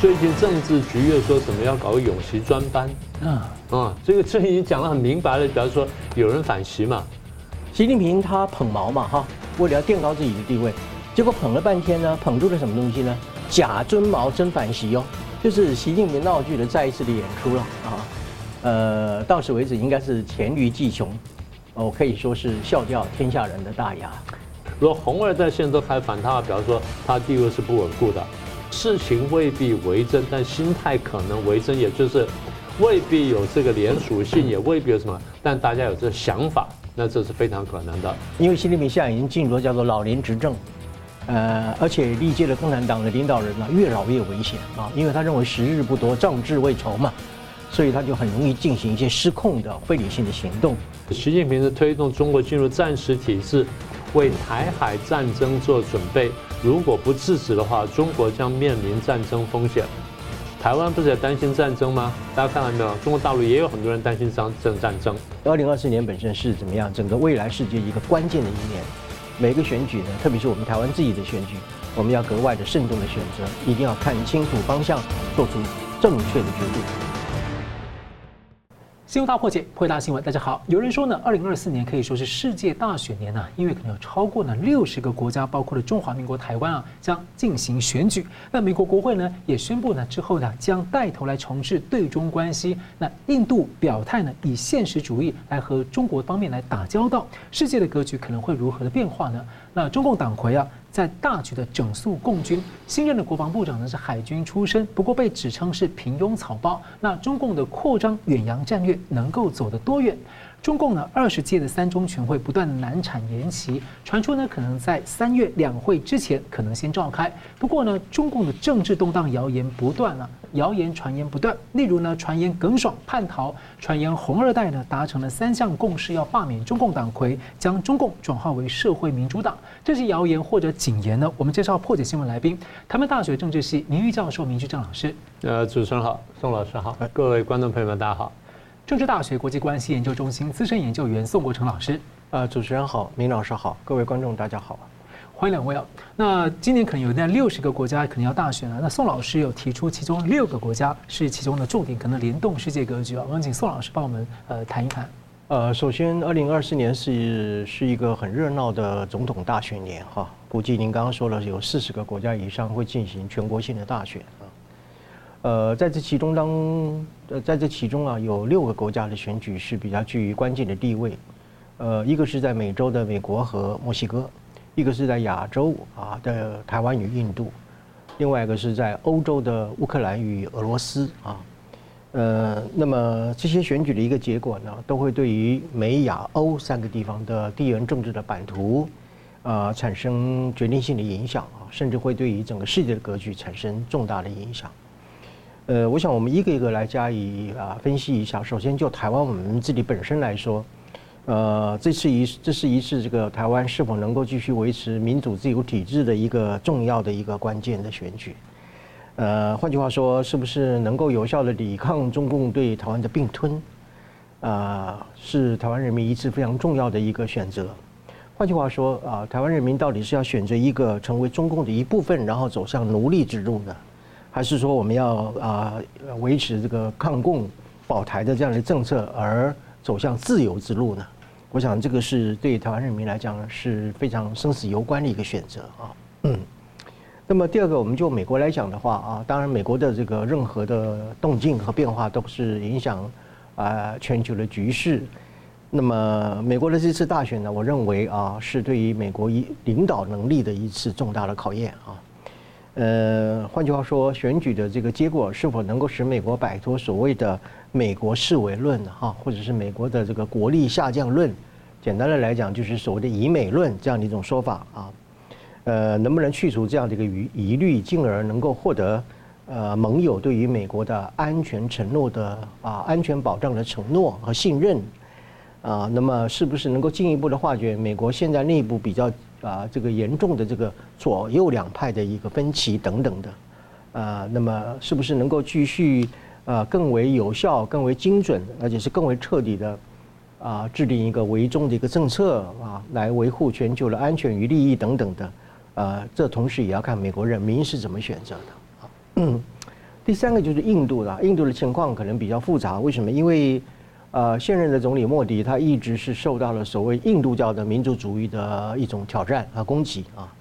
最近政治局又说什么要搞个永习专班？啊啊，这个这已经讲得很明白了，比方说有人反习嘛，习近平他捧毛嘛哈，为了要垫高自己的地位，结果捧了半天呢，捧出了什么东西呢？假尊毛真反习哦，就是习近平闹剧的再一次的演出了啊。呃，到此为止应该是黔驴技穷，哦，可以说是笑掉天下人的大牙。如果红二在现在都开反他，比方说他地位是不稳固的。事情未必为真，但心态可能为真，也就是未必有这个连属性，也未必有什么，但大家有这个想法，那这是非常可能的。因为习近平现在已经进入了叫做老年执政，呃，而且历届的共产党的领导人呢，越老越危险啊，因为他认为时日不多，壮志未酬嘛，所以他就很容易进行一些失控的非理性的行动。习近平是推动中国进入战时体制，为台海战争做准备。如果不制止的话，中国将面临战争风险。台湾不是也担心战争吗？大家看到没有？中国大陆也有很多人担心战争战争。二零二四年本身是怎么样？整个未来世界一个关键的一年。每个选举呢，特别是我们台湾自己的选举，我们要格外的慎重的选择，一定要看清楚方向，做出正确的决定。新闻大破解，破大新闻。大家好，有人说呢，二零二四年可以说是世界大选年呢，因为可能有超过呢六十个国家，包括了中华民国台湾啊，将进行选举。那美国国会呢也宣布呢之后呢将带头来重置对中关系。那印度表态呢以现实主义来和中国方面来打交道。世界的格局可能会如何的变化呢？那中共党魁啊。在大局的整肃共军，新任的国防部长呢是海军出身，不过被指称是平庸草包。那中共的扩张远洋战略能够走得多远？中共呢二十届的三中全会不断难产延期，传出呢可能在三月两会之前可能先召开。不过呢，中共的政治动荡谣言不断了。谣言传言不断，例如呢，传言耿爽叛逃，传言红二代呢达成了三项共识，要罢免中共党魁，将中共转化为社会民主党。这些谣言或者警言呢？我们介绍破解新闻来宾，台湾大学政治系名誉教授明居正老师。呃，主持人好，宋老师好，各位观众朋友们大家好。政治大学国际关系研究中心资深研究员宋国成老师。呃，主持人好，明老师好，各位观众大家好。欢迎两位啊！那今年可能有那六十个国家可能要大选了。那宋老师有提出其中六个国家是其中的重点，可能联动世界格局啊。我们请宋老师帮我们呃谈一谈。呃，首先，二零二四年是是一个很热闹的总统大选年哈。估计您刚刚说了有四十个国家以上会进行全国性的大选啊。呃，在这其中当呃在这其中啊，有六个国家的选举是比较具于关键的地位。呃，一个是在美洲的美国和墨西哥。一个是在亚洲啊的台湾与印度，另外一个是在欧洲的乌克兰与俄罗斯啊，呃，那么这些选举的一个结果呢，都会对于美亚欧三个地方的地缘政治的版图啊产生决定性的影响啊，甚至会对于整个世界的格局产生重大的影响。呃，我想我们一个一个来加以啊分析一下。首先就台湾我们自己本身来说。呃，这次一这是一次这个台湾是否能够继续维持民主自由体制的一个重要的一个关键的选举。呃，换句话说，是不是能够有效的抵抗中共对台湾的并吞？啊、是台湾人民一次非常重要的一个选择。换句话说，啊、台湾人民到底是要选择一个成为中共的一部分，然后走向奴隶之路呢，还是说我们要啊、维持这个抗共保台的这样的政策，而走向自由之路呢？我想这个是对台湾人民来讲是非常生死攸关的一个选择啊。嗯。那么第二个，我们就美国来讲的话啊，当然美国的这个任何的动静和变化都是影响啊全球的局势。那么美国的这次大选呢，我认为啊是对于美国一领导能力的一次重大的考验啊。呃，换句话说，选举的这个结果是否能够使美国摆脱所谓的美国视为论哈，或者是美国的这个国力下降论，简单的来讲就是所谓的以美论这样的一种说法啊。呃，能不能去除这样的一个疑疑虑，进而能够获得呃盟友对于美国的安全承诺的啊安全保障的承诺和信任啊？那么是不是能够进一步的化解美国现在内部比较？啊，这个严重的这个左右两派的一个分歧等等的，啊，那么是不是能够继续啊更为有效、更为精准，而且是更为彻底的啊制定一个围中的一个政策啊，来维护全球的安全与利益等等的，啊，这同时也要看美国人民是怎么选择的。第三个就是印度了，印度的情况可能比较复杂。为什么？因为呃，现任的总理莫迪他一直是受到了所谓印度教的民族主义的一种挑战和攻击啊。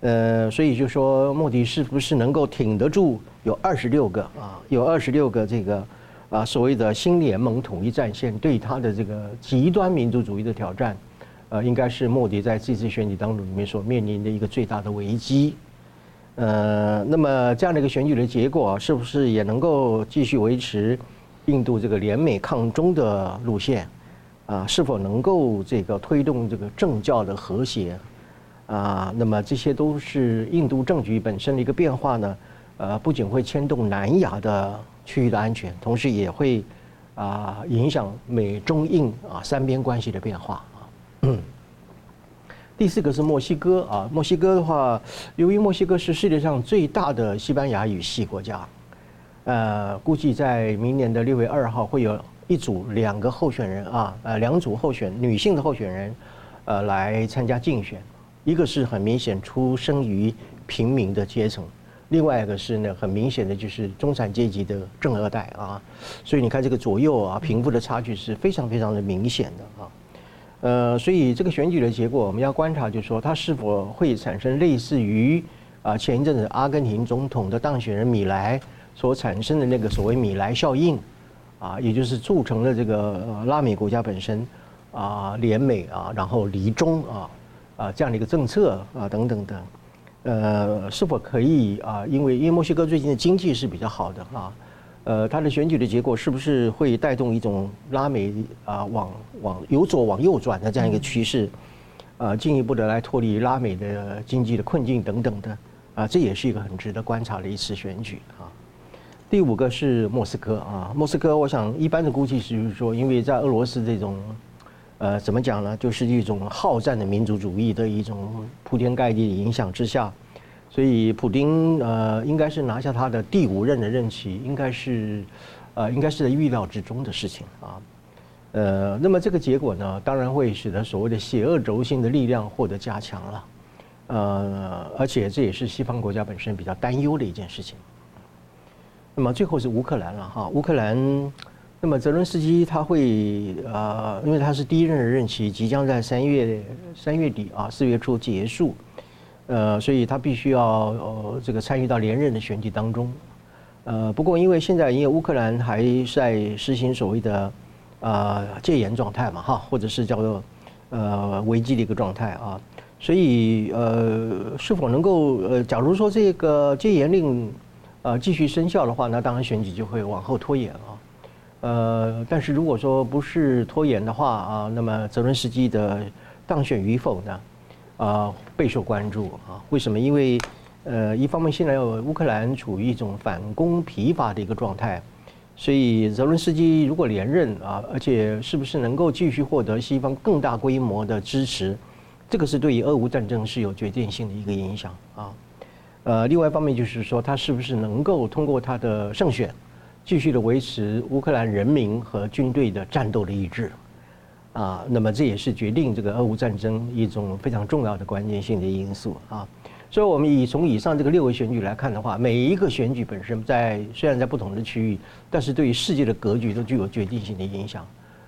呃，所以就说莫迪是不是能够挺得住？有二十六个啊，有二十六个这个啊所谓的新联盟统一战线对他的这个极端民族主义的挑战，呃，应该是莫迪在这次选举当中里面所面临的一个最大的危机。呃，那么这样的一个选举的结果，是不是也能够继续维持印度这个联美抗中的路线？啊，是否能够这个推动这个政教的和谐？啊，那么这些都是印度政局本身的一个变化呢？呃，不仅会牵动南亚的区域的安全，同时也会啊影响美中印啊三边关系的变化啊。第四个是墨西哥啊，墨西哥的话，由于墨西哥是世界上最大的西班牙语系国家，呃，估计在明年的六月二号会有一组两个候选人啊，呃，两组候选女性的候选人，呃，来参加竞选，一个是很明显出生于平民的阶层，另外一个是呢很明显的就是中产阶级的正二代啊，所以你看这个左右啊贫富的差距是非常非常的明显的啊。呃，所以这个选举的结果，我们要观察，就是说它是否会产生类似于啊前一阵子阿根廷总统的当选人米莱所产生的那个所谓米莱效应，啊，也就是促成了这个拉美国家本身啊联美啊，然后离中啊啊这样的一个政策啊等等等，呃，是否可以啊？因为因为墨西哥最近的经济是比较好的啊。呃，他的选举的结果是不是会带动一种拉美啊往往由左往右转的这样一个趋势？啊，进一步的来脱离拉美的经济的困境等等的啊，这也是一个很值得观察的一次选举啊。第五个是莫斯科啊，莫斯科，我想一般的估计是说，因为在俄罗斯这种呃怎么讲呢，就是一种好战的民族主义的一种铺天盖地的影响之下。所以，普丁呃，应该是拿下他的第五任的任期，应该是，呃，应该是在预料之中的事情啊。呃，那么这个结果呢，当然会使得所谓的邪恶轴心的力量获得加强了。呃，而且这也是西方国家本身比较担忧的一件事情。那么最后是乌克兰了哈，乌克兰，那么泽伦斯基他会呃，因为他是第一任的任期即将在三月三月底啊，四月初结束。呃，所以他必须要呃这个参与到连任的选举当中，呃，不过因为现在因为乌克兰还在实行所谓的呃戒严状态嘛哈，或者是叫做呃危机的一个状态啊，所以呃是否能够呃，假如说这个戒严令呃继续生效的话，那当然选举就会往后拖延啊，呃，但是如果说不是拖延的话啊，那么泽伦斯基的当选与否呢？啊，备受关注啊！为什么？因为，呃，一方面现在乌克兰处于一种反攻疲乏的一个状态，所以泽伦斯基如果连任啊，而且是不是能够继续获得西方更大规模的支持，这个是对于俄乌战争是有决定性的一个影响啊。呃，另外一方面就是说，他是不是能够通过他的胜选，继续的维持乌克兰人民和军队的战斗的意志。啊，那么这也是决定这个俄乌战争一种非常重要的关键性的因素啊。所以，我们以从以上这个六个选举来看的话，每一个选举本身在虽然在不同的区域，但是对于世界的格局都具有决定性的影响。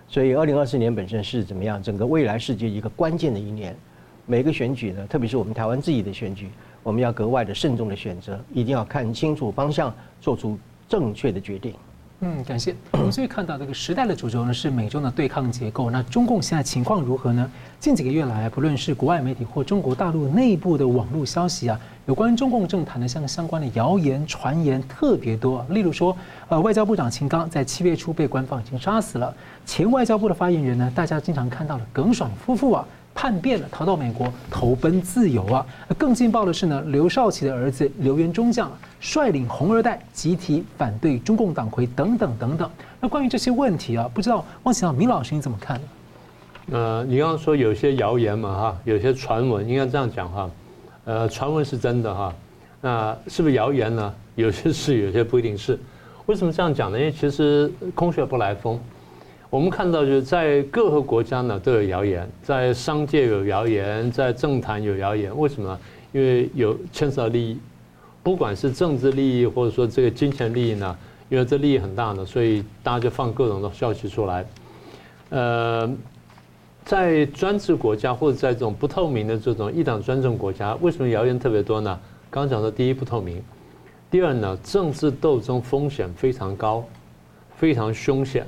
所以，二零二四年本身是怎么样？整个未来世界一个关键的一年，每个选举呢，特别是我们台湾自己的选举，我们要格外的慎重的选择，一定要看清楚方向，做出正确的决定。嗯，感谢。我们所以看到这个时代的主轴呢是美中的对抗结构。那中共现在情况如何呢？近几个月来，不论是国外媒体或中国大陆内部的网络消息啊，有关中共政坛的相相关的谣言传言特别多。例如说，呃，外交部长秦刚在七月初被官方已经杀死了。前外交部的发言人呢，大家经常看到了耿爽夫妇啊。叛变了，逃到美国投奔自由啊！更劲爆的是呢，刘少奇的儿子刘元中将率领红二代集体反对中共党魁等等等等。那关于这些问题啊，不知道汪启明老师你怎么看呢？呃，你刚刚说有些谣言嘛哈，有些传闻，应该这样讲哈。呃，传闻是真的哈，那是不是谣言呢？有些是，有些不一定是。为什么这样讲呢？因为其实空穴不来风。我们看到，就是在各个国家呢都有谣言，在商界有谣言，在政坛有谣言。为什么？因为有牵涉到利益。不管是政治利益或者说这个金钱利益呢，因为这利益很大呢，所以大家就放各种的消息出来。呃，在专制国家或者在这种不透明的这种一党专政国家，为什么谣言特别多呢？刚刚讲的第一不透明，第二呢，政治斗争风险非常高，非常凶险，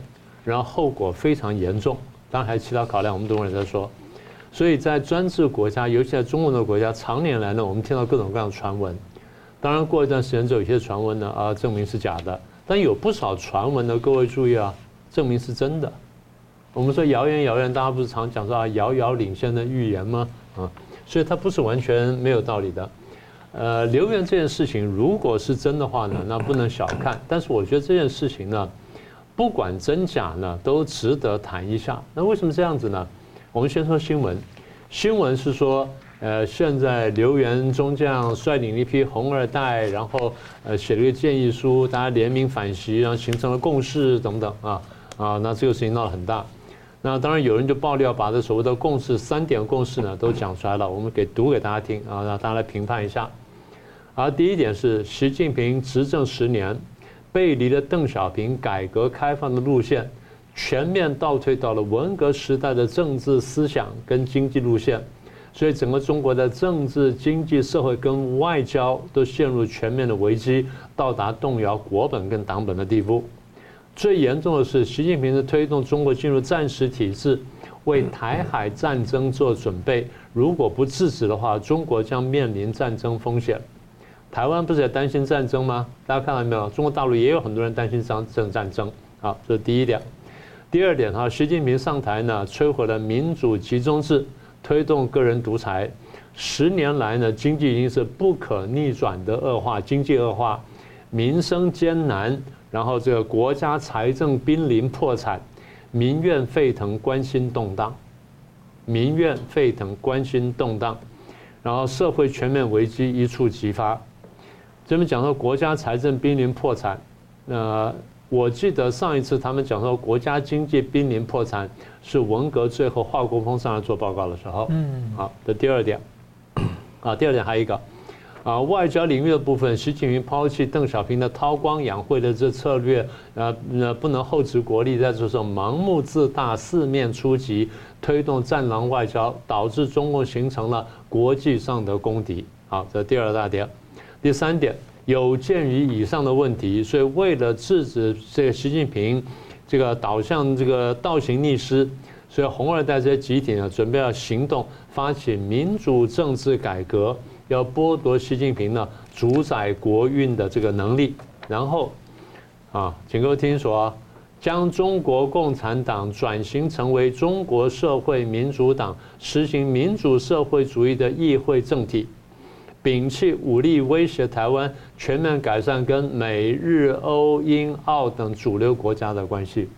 然后后果非常严重。当然还有其他考量，我们等会儿再说。所以在专制国家，尤其在中国的国家，常年来呢，我们听到各种各样的传闻。当然，过一段时间之后，有些传闻呢啊，证明是假的。但有不少传闻呢，各位注意啊，证明是真的。我们说谣言，谣言，大家不是常讲说啊，遥遥领先的预言吗？啊，所以它不是完全没有道理的。呃，流言这件事情，如果是真的话呢，那不能小看。但是我觉得这件事情呢，不管真假呢，都值得谈一下。那为什么这样子呢？我们先说新闻，新闻是说。呃，现在刘源中将率领一批红二代，然后呃写了一个建议书，大家联名反袭，然后形成了共识等等啊啊，那这个事情闹得很大。那当然有人就爆料，把这所谓的共识三点共识呢都讲出来了，我们给读给大家听啊，让大家来评判一下。而第一点是习近平执政十年，背离了邓小平改革开放的路线，全面倒退到了文革时代的政治思想跟经济路线。所以，整个中国的政治、经济、社会跟外交都陷入全面的危机，到达动摇国本跟党本的地步。最严重的是，习近平是推动中国进入战时体制，为台海战争做准备。如果不制止的话，中国将面临战争风险。台湾不是也担心战争吗？大家看到没有？中国大陆也有很多人担心战争战争。好，这是第一点。第二点哈，习近平上台呢，摧毁了民主集中制。推动个人独裁，十年来呢，经济已经是不可逆转的恶化，经济恶化，民生艰难，然后这个国家财政濒临破产，民怨沸腾，关心动荡，民怨沸腾，关心动荡，然后社会全面危机一触即发。这边讲说国家财政濒临破产，呃。我记得上一次他们讲说国家经济濒临破产，是文革最后华国锋上来做报告的时候。嗯，好，这第二点。啊，第二点还有一个，啊，外交领域的部分，习近平抛弃邓小平的韬光养晦的这策略，呃，呃，不能厚植国力，在这种盲目自大、四面出击，推动战狼外交，导致中共形成了国际上的公敌。好，这第二大点。第三点。有鉴于以上的问题，所以为了制止这个习近平这个导向这个倒行逆施，所以红二代这些集体呢，准备要行动，发起民主政治改革，要剥夺习近平呢主宰国运的这个能力。然后，啊，请各位听说啊，将中国共产党转型成为中国社会民主党，实行民主社会主义的议会政体。摒弃武力威胁台湾，全面改善跟美日欧英澳等主流国家的关系，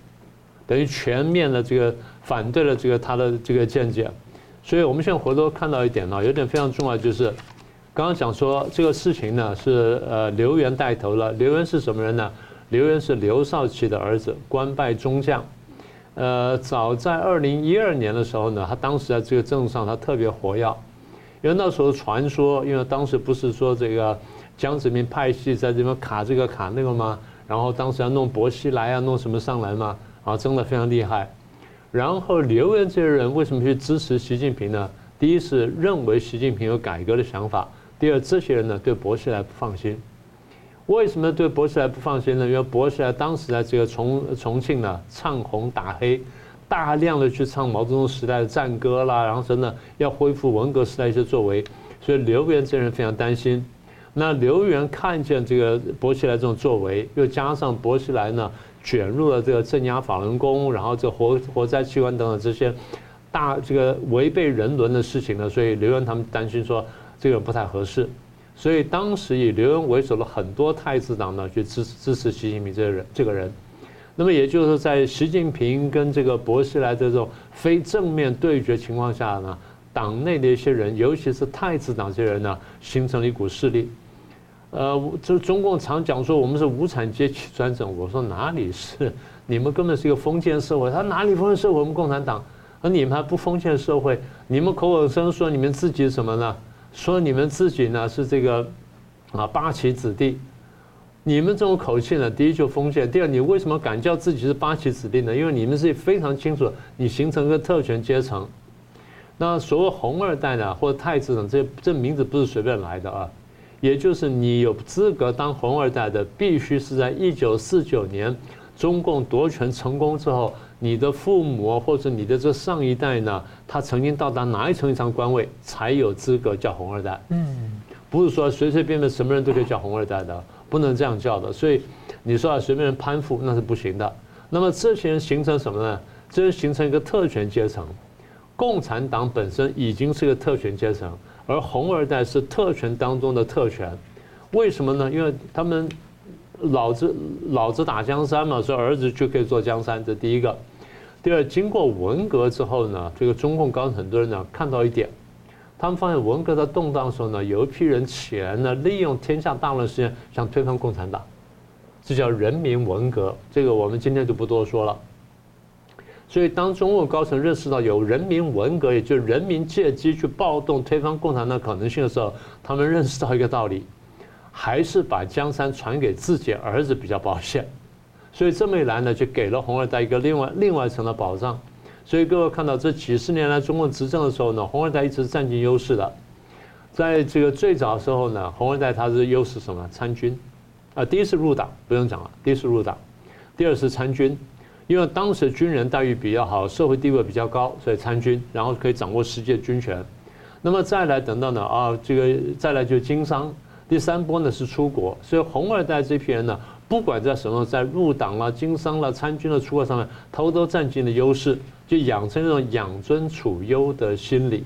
等于全面的这个反对了这个他的这个见解。所以我们现在回头看到一点呢，有点非常重要，就是刚刚讲说这个事情呢是呃刘源带头了。刘源是什么人呢？刘源是刘少奇的儿子，官拜中将。呃，早在二零一二年的时候呢，他当时在这个政上他特别活跃。因为那时候传说，因为当时不是说这个江泽民派系在这边卡这个卡那个吗？然后当时要弄薄熙来啊，弄什么上来嘛？啊，争得非常厉害。然后刘源这些人为什么去支持习近平呢？第一是认为习近平有改革的想法；第二，这些人呢对薄熙来不放心。为什么对薄熙来不放心呢？因为薄熙来当时在这个重重庆呢唱红打黑。大量的去唱毛泽东时代的战歌啦，然后真的要恢复文革时代一些作为，所以刘源这人非常担心。那刘源看见这个薄熙来这种作为，又加上薄熙来呢卷入了这个镇压法轮功，然后这活活摘器官等等这些大这个违背人伦的事情呢，所以刘源他们担心说这个不太合适，所以当时以刘源为首的很多太子党呢去支支持习近平这个人这个人。那么也就是在习近平跟这个薄熙来这种非正面对决情况下呢，党内的一些人，尤其是太子党这些人呢，形成了一股势力。呃，就中共常讲说我们是无产阶级专政，我说哪里是？你们根本是一个封建社会。他哪里封建社会？我们共产党，而你们还不封建社会？你们口口声声说你们自己什么呢？说你们自己呢是这个啊，八旗子弟。你们这种口气呢，第一就封建，第二你为什么敢叫自己是八旗子弟呢？因为你们是非常清楚，你形成一个特权阶层。那所谓红二代呢，或者太子等这这名字不是随便来的啊，也就是你有资格当红二代的，必须是在一九四九年中共夺权成功之后，你的父母或者你的这上一代呢，他曾经到达哪一层以上官位，才有资格叫红二代。嗯，不是说随随便便什么人都可以叫红二代的。不能这样叫的，所以你说啊，随便攀附那是不行的。那么这些人形成什么呢？这是形成一个特权阶层。共产党本身已经是个特权阶层，而红二代是特权当中的特权。为什么呢？因为他们老子老子打江山嘛，所以儿子就可以做江山。这第一个。第二，经过文革之后呢，这个中共高层很多人呢看到一点。他们发现文革的动荡的时候呢，有一批人起来呢，利用天下大乱的时间想推翻共产党，这叫人民文革。这个我们今天就不多说了。所以当中共高层认识到有人民文革，也就是人民借机去暴动推翻共产党可能性的时候，他们认识到一个道理，还是把江山传给自己儿子比较保险。所以这么一来呢，就给了红二代一个另外另外一层的保障。所以各位看到这几十年来中共执政的时候呢，红二代一直占尽优势的。在这个最早的时候呢，红二代他是优势什么？参军，啊，第一次入党不用讲了，第一次入党，第二次参军，因为当时军人待遇比较好，社会地位比较高，所以参军，然后可以掌握实际的军权。那么再来等到呢啊，这个再来就经商，第三波呢是出国，所以红二代这批人呢，不管在什么，在入党了、经商了、参军了、出国上面，都都占尽了优势。就养成这种养尊处优的心理，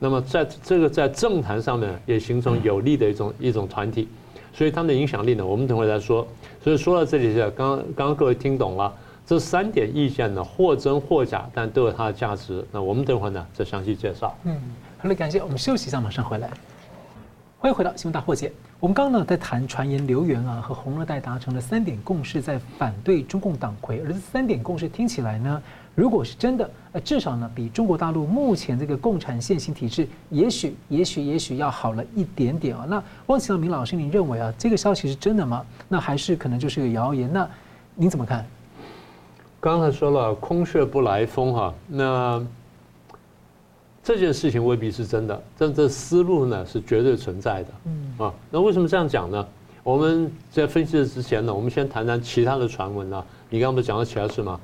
那么在这个在政坛上面也形成有利的一种一种团体，所以他们的影响力呢，我们等会再说。所以说到这里刚刚刚各位听懂了这三点意见呢，或真或假，但都有它的价值。那我们等会呢再详细介绍。嗯，好了，感谢我们休息一下，马上回来。欢迎回到新闻大破解。我们刚刚呢在谈传言流言啊，和红二代达成了三点共识，在反对中共党魁。而这三点共识听起来呢，如果是真的，呃，至少呢比中国大陆目前这个共产现行体制，也许、也许、也许要好了一点点啊。那汪启明老师，您认为啊，这个消息是真的吗？那还是可能就是个谣言？那您怎么看？刚才说了，空穴不来风哈，那。这件事情未必是真的，但这思路呢是绝对存在的。嗯啊，那为什么这样讲呢？我们在分析之前呢，我们先谈谈其他的传闻呢。你刚刚不是讲到其他事吗？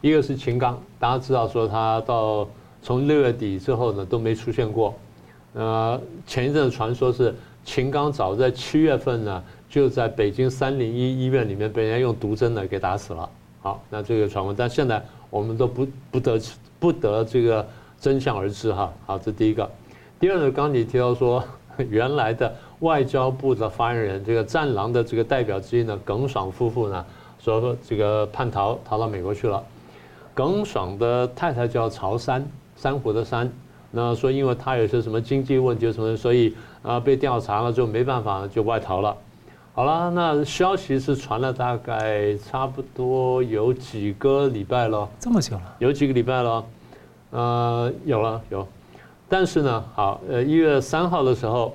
一个是秦刚，大家知道说他到从六月底之后呢都没出现过。呃，前一阵传说是秦刚早在七月份呢就在北京三零一医院里面被人家用毒针呢给打死了。好，那这个传闻，但现在我们都不不得不得这个。真相而知哈，好，这第一个。第二呢，刚你提到说，原来的外交部的发言人，这个战狼的这个代表之一呢，耿爽夫妇呢，说这个叛逃逃到美国去了。耿爽的太太叫曹珊，珊瑚的珊，那说因为他有些什么经济问题什么，所以啊被调查了就没办法就外逃了。好了，那消息是传了大概差不多有几个礼拜了，这么久了，有几个礼拜了。呃，有了有，但是呢，好，呃，一月三号的时候，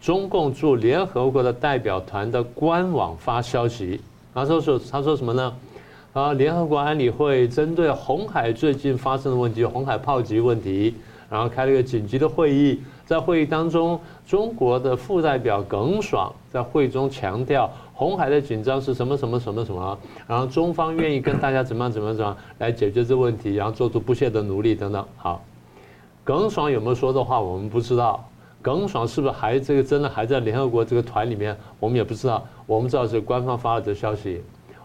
中共驻联合国的代表团的官网发消息，他说说他说什么呢？啊，联合国安理会针对红海最近发生的问题，红海炮击问题，然后开了一个紧急的会议，在会议当中，中国的副代表耿爽在会中强调。红海的紧张是什么什么什么什么？然后中方愿意跟大家怎么样怎么样怎么样来解决这个问题，然后做出不懈的努力等等。好，耿爽有没有说的话我们不知道。耿爽是不是还这个真的还在联合国这个团里面？我们也不知道。我们知道是官方发了的消息，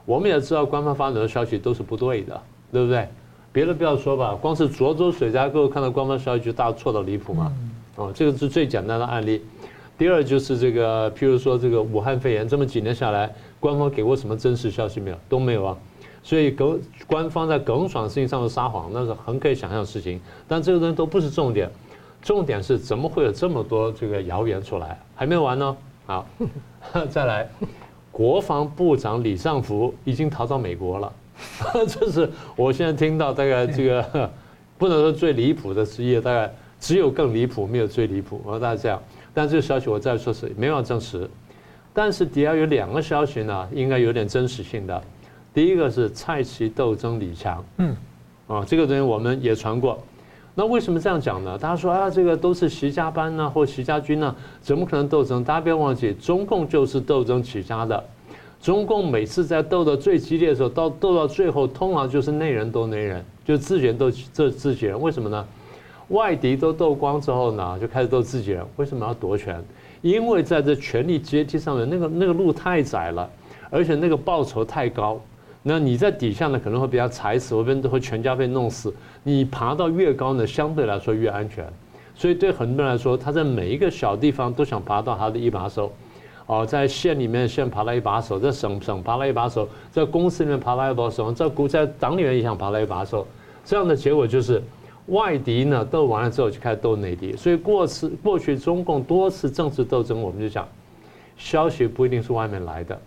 我们也知道官方发的消息都是不对的，对不对？别的不要说吧，光是涿州水灾，各位看到官方消息就大错到离谱嘛。哦，这个是最简单的案例。第二就是这个，譬如说这个武汉肺炎，这么几年下来，官方给过什么真实消息没有？都没有啊。所以耿官方在耿爽事情上的撒谎，那是很可以想象的事情。但这个东西都不是重点，重点是怎么会有这么多这个谣言出来？还没完呢。好，再来，国防部长李尚福已经逃到美国了。这是我现在听到大概这个 不能说最离谱的职业，大概只有更离谱，没有最离谱。我大概这样。但这个消息我再说是没办法证实。但是底下有两个消息呢，应该有点真实性的。第一个是蔡奇斗争李强，嗯，啊，这个东西我们也传过。那为什么这样讲呢？大家说啊，这个都是习家班呢、啊，或习家军呢、啊，怎么可能斗争？大家不要忘记，中共就是斗争起家的。中共每次在斗得最激烈的时候，到斗到最后，通常就是内人斗内人，就自己人斗这自己人。为什么呢？外敌都斗光之后呢，就开始斗自己人。为什么要夺权？因为在这权力阶梯上面，那个那个路太窄了，而且那个报酬太高。那你在底下呢，可能会被他踩死，或者会全家被弄死。你爬到越高呢，相对来说越安全。所以对很多人来说，他在每一个小地方都想爬到他的一把手。哦，在县里面先爬了一把手，在省省爬了一把手，在公司里面爬了一把手，在国在党里面也想爬了一把手。这样的结果就是，外敌呢斗完了之后就开始斗内敌。所以过次过去中共多次政治斗争，我们就讲，消息不一定是外面来的。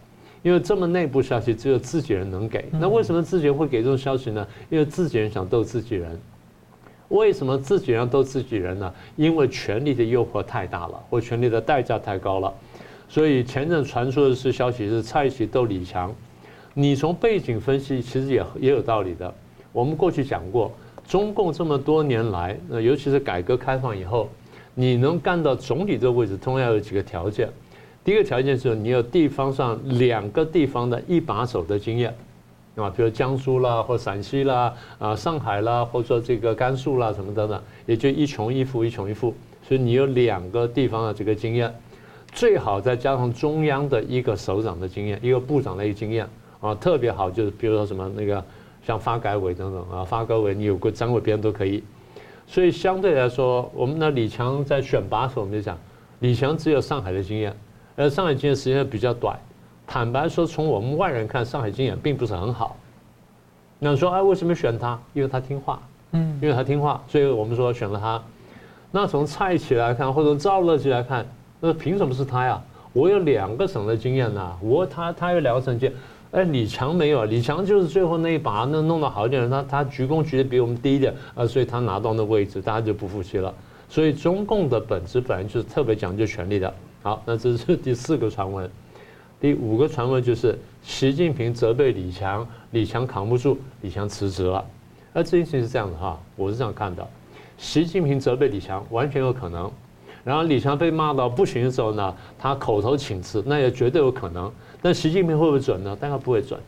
因为这么内部消息只有自己人能给，那为什么自己人会给这种消息呢？因为自己人想斗自己人。为什么自己人要斗自己人呢？因为权力的诱惑太大了，或权力的代价太高了。所以前阵传出的是消息是蔡奇斗李强。你从背景分析，其实也也有道理的。我们过去讲过，中共这么多年来，那尤其是改革开放以后，你能干到总理这个位置，通常有几个条件。第一个条件是你有地方上两个地方的一把手的经验，啊，比如江苏啦，或陕西啦，啊，上海啦，或者说这个甘肃啦，什么等等，也就一穷一富，一穷一富，所以你有两个地方的这个经验，最好再加上中央的一个首长的经验，一个部长的一个经验，啊，特别好就是比如说什么那个像发改委等等啊，发改委你有个张伟编都可以，所以相对来说，我们的李强在选拔时候，我们就讲李强只有上海的经验。而上海经验时间比较短，坦白说，从我们外人看，上海经验并不是很好。那说，哎，为什么选他？因为他听话，嗯，因为他听话，所以我们说选了他。那从蔡奇来看，或者赵乐际来看，那凭什么是他呀？我有两个省的经验呐，我他他有两个省经验，哎，李强没有，李强就是最后那一把，那弄得好一点，他他鞠躬鞠得比我们低一点，啊，所以他拿到那位置，大家就不服气了。所以中共的本质本来就是特别讲究权力的。好，那这是第四个传闻，第五个传闻就是习近平责备李强，李强扛不住，李强辞职了。而这件事情是这样的哈，我是这样看的：习近平责备李强完全有可能，然后李强被骂到不行的时候呢，他口头请辞，那也绝对有可能。但习近平会不会准呢？大概不会准，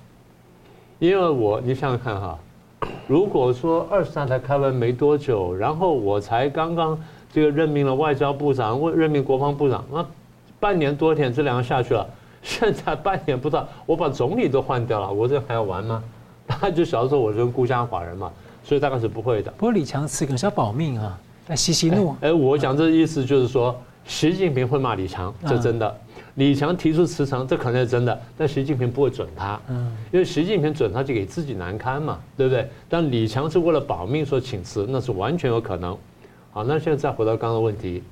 因为我你想想看哈，如果说二十大才开完没多久，然后我才刚刚这个任命了外交部长，问任命国防部长，那。半年多天，这两个下去了，现在半年不到，我把总理都换掉了，我这还要玩吗？他就小时候我是孤家寡人嘛，所以大概是不会的。不过李强辞可是要保命啊，来息息怒。哎，我讲这意思就是说，习近平会骂李强，这真的。李强提出辞呈，这可能是真的，但习近平不会准他，嗯，因为习近平准他就给自己难堪嘛，对不对？但李强是为了保命说请辞，那是完全有可能。好，那现在再回到刚刚的问题。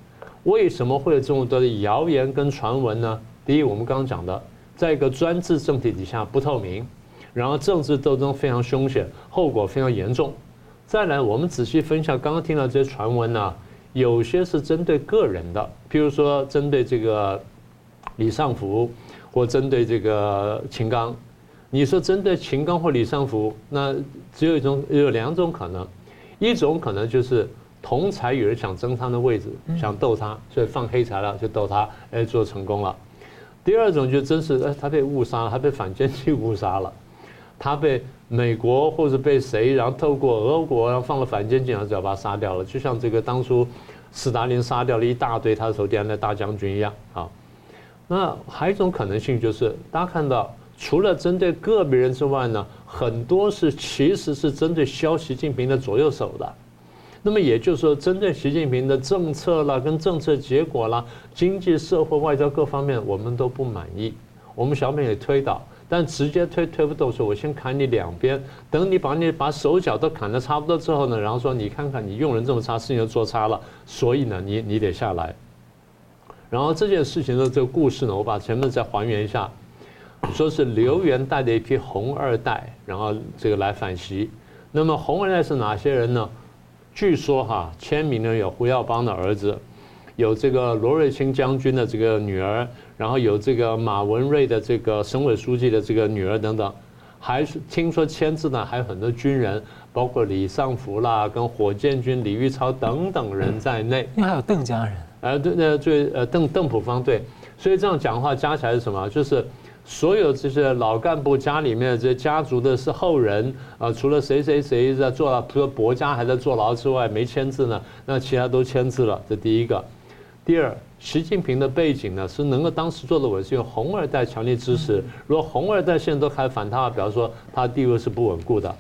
为什么会有这么多的谣言跟传闻呢？第一，我们刚刚讲的，在一个专制政体底下不透明，然后政治斗争非常凶险，后果非常严重。再来，我们仔细分析，刚刚听到这些传闻呢，有些是针对个人的，譬如说针对这个李尚福，或针对这个秦刚。你说针对秦刚或李尚福，那只有一种，有两种可能，一种可能就是。同才有人想争他的位置，想斗他，所以放黑材料就斗他，哎，做成功了。第二种就真是，哎，他被误杀了，他被反间计误杀了，他被美国或者被谁，然后透过俄国，然后放了反间计，然后就要把他杀掉了。就像这个当初斯大林杀掉了一大堆他手底下的大将军一样啊。那还有一种可能性就是，大家看到，除了针对个别人之外呢，很多是其实是针对削习近平的左右手的。那么也就是说，针对习近平的政策啦、跟政策结果啦、经济社会外交各方面，我们都不满意。我们小美也推倒，但直接推推不动，说我先砍你两边，等你把你把手脚都砍得差不多之后呢，然后说你看看你用人这么差，事情就做差了，所以呢，你你得下来。然后这件事情的这个故事呢，我把前面再还原一下，说是刘源带着一批红二代，然后这个来反袭。那么红二代是哪些人呢？据说哈，签名的有胡耀邦的儿子，有这个罗瑞卿将军的这个女儿，然后有这个马文瑞的这个省委书记的这个女儿等等，还是听说签字呢，还有很多军人，包括李尚福啦，跟火箭军李玉超等等人在内，因为还有邓家人，呃，对，那最呃邓邓普方对，所以这样讲的话加起来是什么？就是。所有这些老干部家里面的这些家族的是后人啊，除了谁谁谁在坐牢，除了伯家还在坐牢之外没签字呢，那其他都签字了。这第一个。第二，习近平的背景呢是能够当时做的稳，是因为红二代强力支持。如果红二代现在都开始反他，比方说他地位是不稳固的。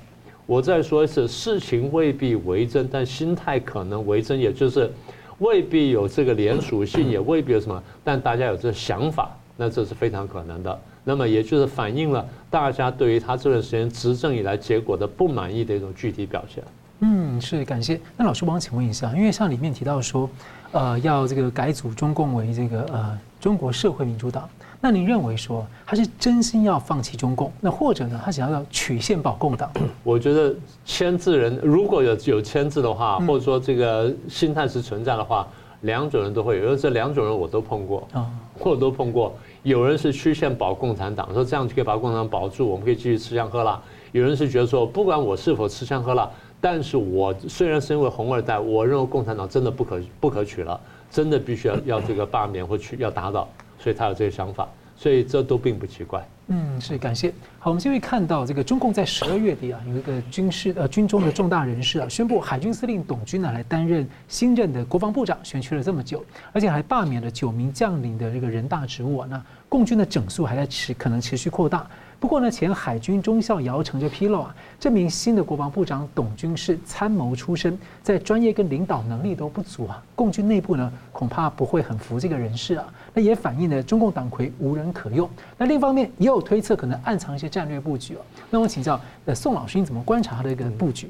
我再说一次，事情未必为真，但心态可能为真，也就是未必有这个连属性，也未必有什么，但大家有这个想法，那这是非常可能的。那么也就是反映了大家对于他这段时间执政以来结果的不满意的一种具体表现。嗯，是感谢。那老师，我想请问一下，因为像里面提到说，呃，要这个改组中共为这个呃中国社会民主党，那您认为说他是真心要放弃中共，那或者呢，他想要要曲线保共党？我觉得签字人如果有有签字的话，或者说这个心态是存在的话，两种人都会有，因为这两种人我都碰过啊，我都碰过。有人是曲线保共产党，说这样就可以把共产党保住，我们可以继续吃香喝辣。有人是觉得说，不管我是否吃香喝辣，但是我虽然是因为红二代，我认为共产党真的不可不可取了，真的必须要要这个罢免或去要打倒，所以他有这个想法，所以这都并不奇怪。嗯，是感谢。好，我们就会看到这个中共在十二月底啊，有一个军事呃军中的重大人士啊，宣布海军司令董军呢来担任新任的国防部长，选取了这么久，而且还罢免了九名将领的这个人大职务啊，那共军的整数还在持可能持续扩大。不过呢，前海军中校姚成就披露啊，这名新的国防部长董军是参谋出身，在专业跟领导能力都不足啊。共军内部呢，恐怕不会很服这个人士啊。那也反映了中共党魁无人可用。那另一方面也有推测，可能暗藏一些战略布局哦。那我请教，呃，宋老师，你怎么观察他的一个布局？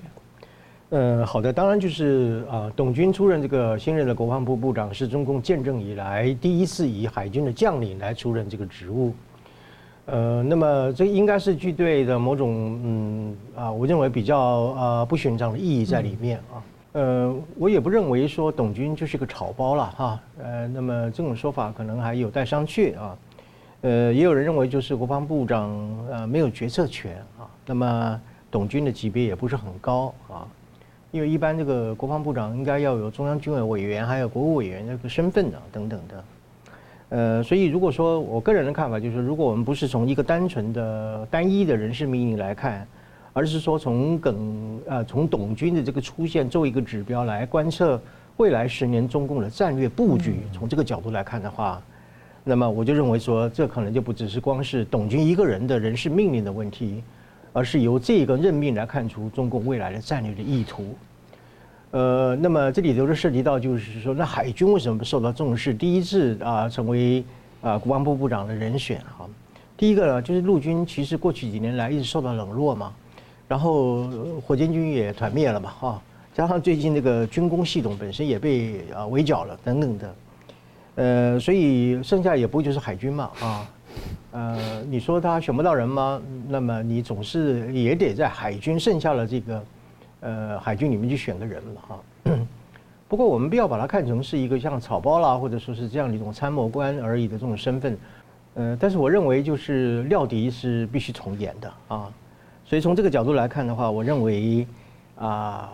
呃，好的，当然就是啊，董军出任这个新任的国防部部长，是中共建政以来第一次以海军的将领来出任这个职务。呃，那么这应该是具备的某种嗯啊，我认为比较啊不寻常的意义在里面啊。呃，我也不认为说董军就是个草包了哈。呃，那么这种说法可能还有待商榷啊。呃，也有人认为就是国防部长呃没有决策权啊。那么董军的级别也不是很高啊，因为一般这个国防部长应该要有中央军委委员还有国务委员这个身份的等等的。呃，所以如果说我个人的看法就是，如果我们不是从一个单纯的单一的人事命令来看，而是说从耿呃从董军的这个出现作为一个指标来观测未来十年中共的战略布局，从这个角度来看的话，那么我就认为说，这可能就不只是光是董军一个人的人事命令的问题，而是由这个任命来看出中共未来的战略的意图。呃，那么这里头就涉及到，就是说，那海军为什么受到重视？第一次啊，成为啊国防部部长的人选哈。第一个呢，就是陆军其实过去几年来一直受到冷落嘛，然后火箭军也团灭了嘛哈，加上最近那个军工系统本身也被啊围剿了等等的，呃，所以剩下也不就是海军嘛啊，呃，你说他选不到人吗？那么你总是也得在海军剩下了这个。呃，海军里面去选个人了哈。不过我们不要把它看成是一个像草包啦，或者说是这样的一种参谋官而已的这种身份。呃，但是我认为就是料敌是必须从严的啊。所以从这个角度来看的话，我认为啊，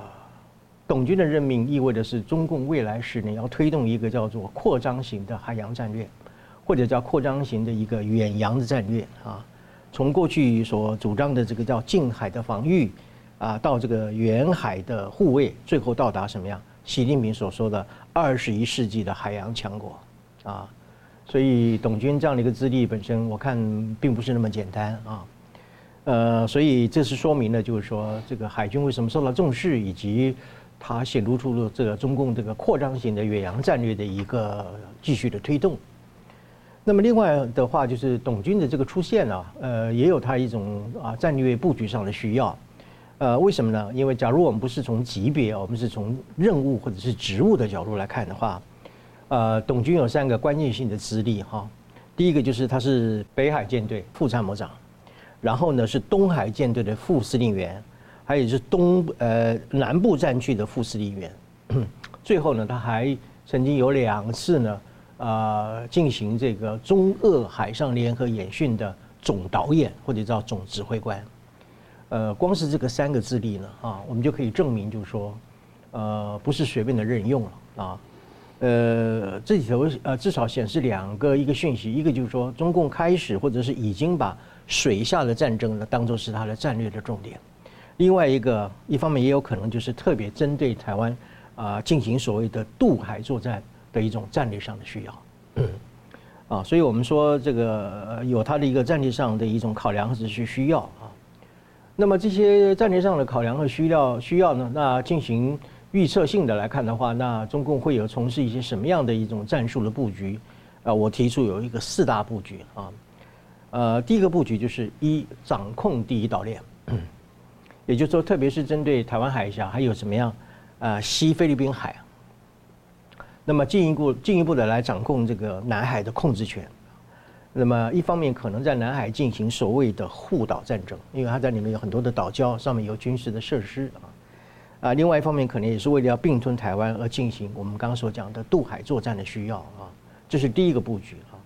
董军的任命意味着是中共未来十年要推动一个叫做扩张型的海洋战略，或者叫扩张型的一个远洋的战略啊。从过去所主张的这个叫近海的防御。啊，到这个远海的护卫，最后到达什么样？习近平所说的二十一世纪的海洋强国，啊，所以董军这样的一个资历本身，我看并不是那么简单啊，呃，所以这是说明了，就是说这个海军为什么受到重视，以及它显露出了这个中共这个扩张型的远洋战略的一个继续的推动。那么另外的话，就是董军的这个出现啊，呃，也有他一种啊战略布局上的需要。呃，为什么呢？因为假如我们不是从级别，我们是从任务或者是职务的角度来看的话，呃，董军有三个关键性的资历哈。第一个就是他是北海舰队副参谋长，然后呢是东海舰队的副司令员，还有是东呃南部战区的副司令员，最后呢他还曾经有两次呢，呃，进行这个中俄海上联合演训的总导演或者叫总指挥官。呃，光是这个三个字例呢，啊，我们就可以证明，就是说，呃，不是随便的任用了啊。呃，这里头呃，至少显示两个一个讯息，一个就是说，中共开始或者是已经把水下的战争呢当做是它的战略的重点。另外一个，一方面也有可能就是特别针对台湾啊、呃、进行所谓的渡海作战的一种战略上的需要。啊，所以我们说这个有它的一个战略上的一种考量和是需要啊。那么这些战略上的考量和需要需要呢，那进行预测性的来看的话，那中共会有从事一些什么样的一种战术的布局？啊，我提出有一个四大布局啊。呃，第一个布局就是一掌控第一岛链，也就是说，特别是针对台湾海峡还有什么样啊西菲律宾海，那么进一步进一步的来掌控这个南海的控制权。那么一方面可能在南海进行所谓的护岛战争，因为它在里面有很多的岛礁，上面有军事的设施啊。啊，另外一方面可能也是为了要并吞台湾而进行我们刚刚所讲的渡海作战的需要啊。这是第一个布局啊。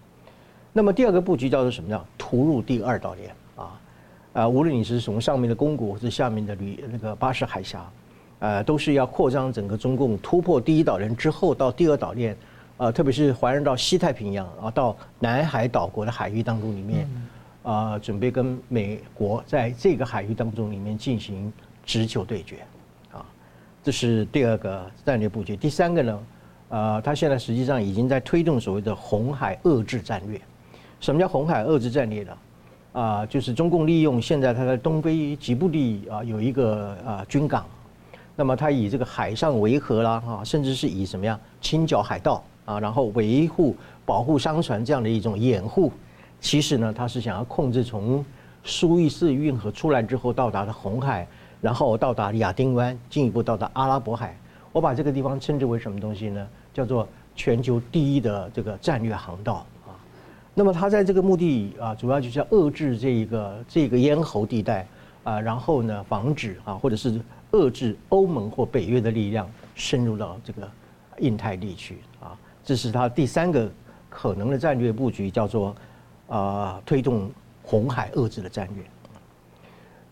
那么第二个布局叫做什么呢？突入第二岛链啊。啊，无论你是从上面的公国或者下面的旅那个巴士海峡，呃，都是要扩张整个中共突破第一岛链之后到第二岛链。啊，特别是环绕到西太平洋啊，到南海岛国的海域当中里面，啊，准备跟美国在这个海域当中里面进行直球对决，啊，这是第二个战略布局。第三个呢，啊，他现在实际上已经在推动所谓的红海遏制战略。什么叫红海遏制战略呢？啊，就是中共利用现在他在东非吉布地啊有一个啊军港，那么他以这个海上维和啦，哈，甚至是以什么样清剿海盗。啊，然后维护、保护商船这样的一种掩护，其实呢，他是想要控制从苏伊士运河出来之后到达的红海，然后到达亚丁湾，进一步到达阿拉伯海。我把这个地方称之为什么东西呢？叫做全球第一的这个战略航道啊。那么他在这个目的啊，主要就是要遏制这一个这个咽喉地带啊，然后呢，防止啊，或者是遏制欧盟或北约的力量深入到这个印太地区。这是他第三个可能的战略布局，叫做啊推动红海遏制的战略。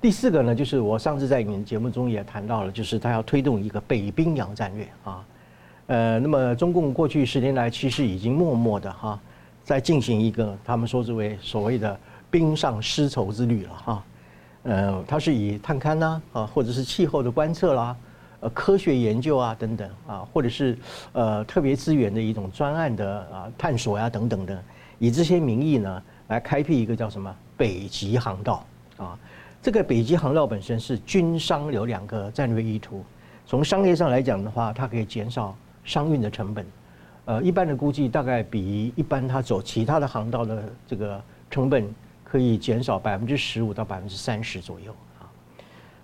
第四个呢，就是我上次在你们节目中也谈到了，就是他要推动一个北冰洋战略啊。呃，那么中共过去十年来其实已经默默的哈，在进行一个他们说之为所谓的冰上丝绸之旅了哈。呃，它是以探勘呐啊，或者是气候的观测啦。呃，科学研究啊，等等啊，或者是呃特别资源的一种专案的啊探索呀，等等的，以这些名义呢，来开辟一个叫什么北极航道啊。这个北极航道本身是军商有两个战略意图。从商业上来讲的话，它可以减少商运的成本。呃，一般的估计大概比一般它走其他的航道的这个成本可以减少百分之十五到百分之三十左右。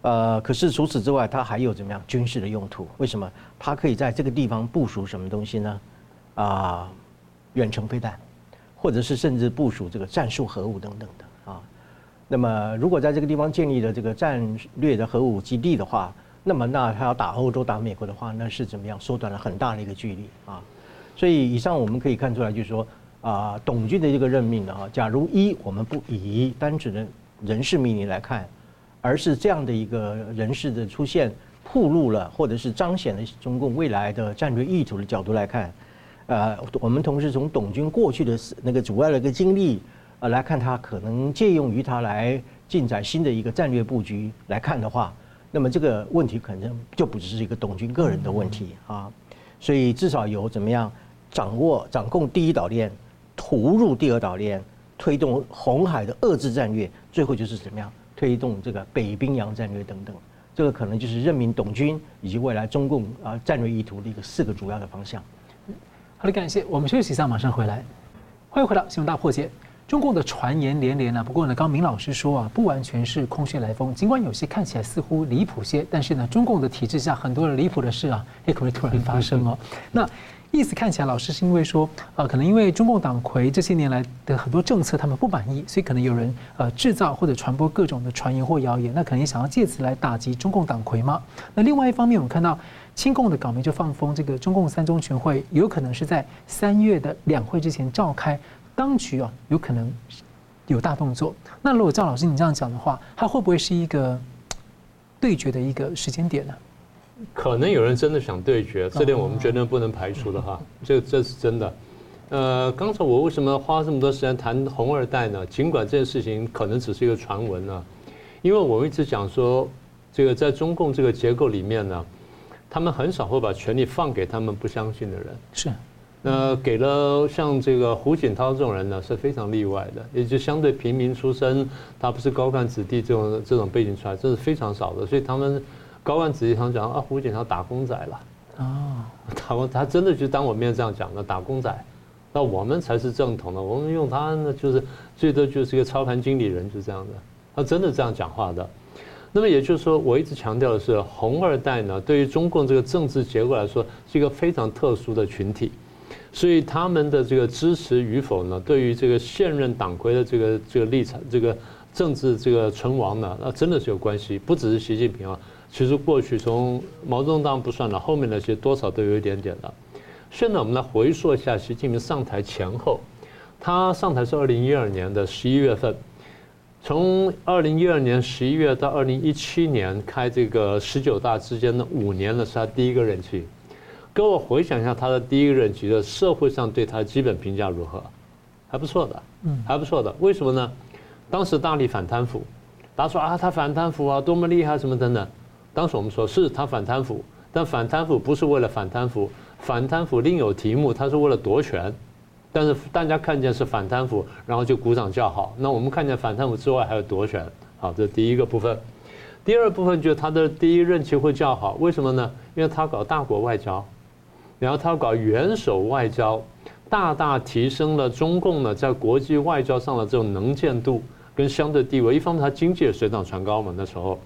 呃，可是除此之外，它还有怎么样军事的用途？为什么它可以在这个地方部署什么东西呢？啊，远程飞弹，或者是甚至部署这个战术核武等等的啊。那么，如果在这个地方建立了这个战略的核武基地的话，那么那它要打欧洲、打美国的话，那是怎么样缩短了很大的一个距离啊？所以，以上我们可以看出来，就是说啊，董军的这个任命呢，啊，假如一我们不以单纯的人事命令来看。而是这样的一个人事的出现，铺路了或者是彰显了中共未来的战略意图的角度来看，呃，我们同时从董军过去的那个主要的一个经历，呃来看，他可能借用于他来进展新的一个战略布局来看的话，那么这个问题可能就不只是一个董军个人的问题啊，所以至少有怎么样掌握掌控第一岛链，突入第二岛链，推动红海的遏制战略，最后就是怎么样？推动这个北冰洋战略等等，这个可能就是任命董军以及未来中共啊战略意图的一个四个主要的方向。好的，感谢。我们休息一下，马上回来。欢迎回到新闻大破解。中共的传言连连呢，不过呢，刚明老师说啊，不完全是空穴来风。尽管有些看起来似乎离谱些，但是呢，中共的体制下很多的离谱的事啊，也可能突然发生哦。那。意思看起来，老师是因为说，呃，可能因为中共党魁这些年来的很多政策他们不满意，所以可能有人呃制造或者传播各种的传言或谣言，那可能也想要借此来打击中共党魁吗？那另外一方面，我们看到亲共的港媒就放风，这个中共三中全会有可能是在三月的两会之前召开，当局啊有可能有大动作。那如果赵老师你这样讲的话，它会不会是一个对决的一个时间点呢？可能有人真的想对决，这点我们绝对不能排除的哈，这这是真的。呃，刚才我为什么花这么多时间谈红二代呢？尽管这件事情可能只是一个传闻呢，因为我们一直讲说，这个在中共这个结构里面呢，他们很少会把权力放给他们不相信的人。是。那给了像这个胡锦涛这种人呢，是非常例外的，也就相对平民出身，他不是高干子弟这种这种背景出来，这是非常少的，所以他们。高万子弟常讲啊，胡锦涛打工仔了，啊，打工他真的就当我面这样讲的打工仔，那我们才是正统的，我们用他呢就是最多就是一个操盘经理人，就这样的，他真的这样讲话的。那么也就是说，我一直强调的是，红二代呢，对于中共这个政治结构来说，是一个非常特殊的群体，所以他们的这个支持与否呢，对于这个现任党魁的这个这个立场，这个政治这个存亡呢，那真的是有关系，不只是习近平啊。其实过去从毛泽东当然不算了，后面那些多少都有一点点的。现在我们来回溯一下习近平上台前后，他上台是二零一二年的十一月份，从二零一二年十一月到二零一七年开这个十九大之间的五年呢，是他第一个任期。给我回想一下他的第一个任期的社会上对他的基本评价如何？还不错的，嗯，还不错的。为什么呢？当时大力反贪腐，大家说啊，他反贪腐啊，多么厉害什么等等。当时我们说是他反贪腐，但反贪腐不是为了反贪腐，反贪腐另有题目，他是为了夺权。但是大家看见是反贪腐，然后就鼓掌叫好。那我们看见反贪腐之外还有夺权，好，这是第一个部分。第二部分就是他的第一任期会较好，为什么呢？因为他搞大国外交，然后他搞元首外交，大大提升了中共呢在国际外交上的这种能见度跟相对地位。一方面，他经济也水涨船高嘛，那时候。